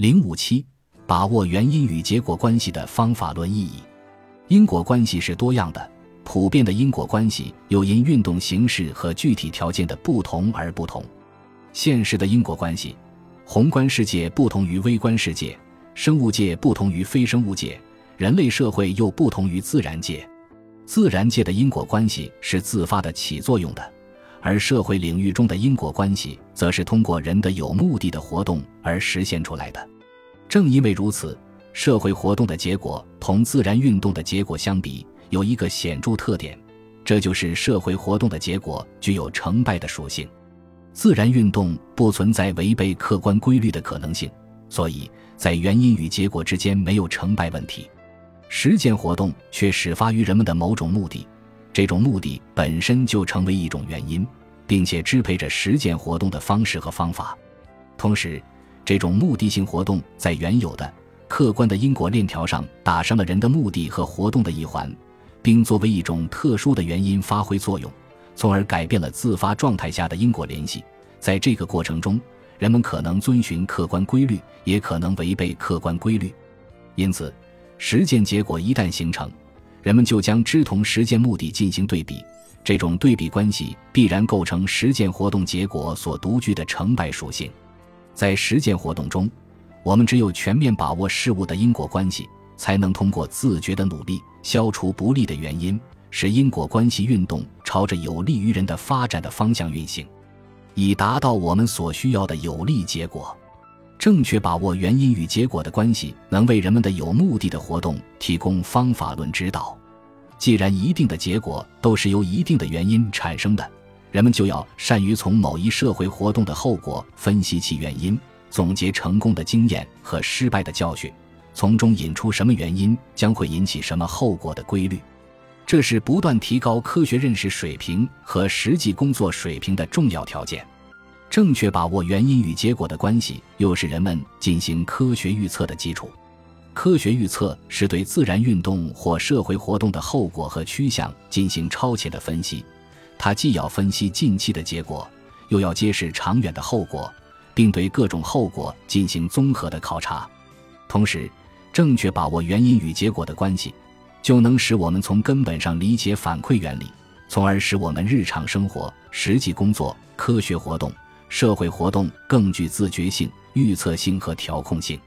零五七，把握原因与结果关系的方法论意义。因果关系是多样的，普遍的因果关系又因运动形式和具体条件的不同而不同。现实的因果关系，宏观世界不同于微观世界，生物界不同于非生物界，人类社会又不同于自然界。自然界的因果关系是自发的起作用的。而社会领域中的因果关系，则是通过人的有目的的活动而实现出来的。正因为如此，社会活动的结果同自然运动的结果相比，有一个显著特点，这就是社会活动的结果具有成败的属性。自然运动不存在违背客观规律的可能性，所以在原因与结果之间没有成败问题。实践活动却始发于人们的某种目的。这种目的本身就成为一种原因，并且支配着实践活动的方式和方法。同时，这种目的性活动在原有的客观的因果链条上打上了人的目的和活动的一环，并作为一种特殊的原因发挥作用，从而改变了自发状态下的因果联系。在这个过程中，人们可能遵循客观规律，也可能违背客观规律。因此，实践结果一旦形成，人们就将之同实践目的进行对比，这种对比关系必然构成实践活动结果所独具的成败属性。在实践活动中，我们只有全面把握事物的因果关系，才能通过自觉的努力消除不利的原因，使因果关系运动朝着有利于人的发展的方向运行，以达到我们所需要的有利结果。正确把握原因与结果的关系，能为人们的有目的的活动提供方法论指导。既然一定的结果都是由一定的原因产生的，人们就要善于从某一社会活动的后果分析其原因，总结成功的经验和失败的教训，从中引出什么原因将会引起什么后果的规律。这是不断提高科学认识水平和实际工作水平的重要条件。正确把握原因与结果的关系，又是人们进行科学预测的基础。科学预测是对自然运动或社会活动的后果和趋向进行超前的分析，它既要分析近期的结果，又要揭示长远的后果，并对各种后果进行综合的考察。同时，正确把握原因与结果的关系，就能使我们从根本上理解反馈原理，从而使我们日常生活、实际工作、科学活动。社会活动更具自觉性、预测性和调控性。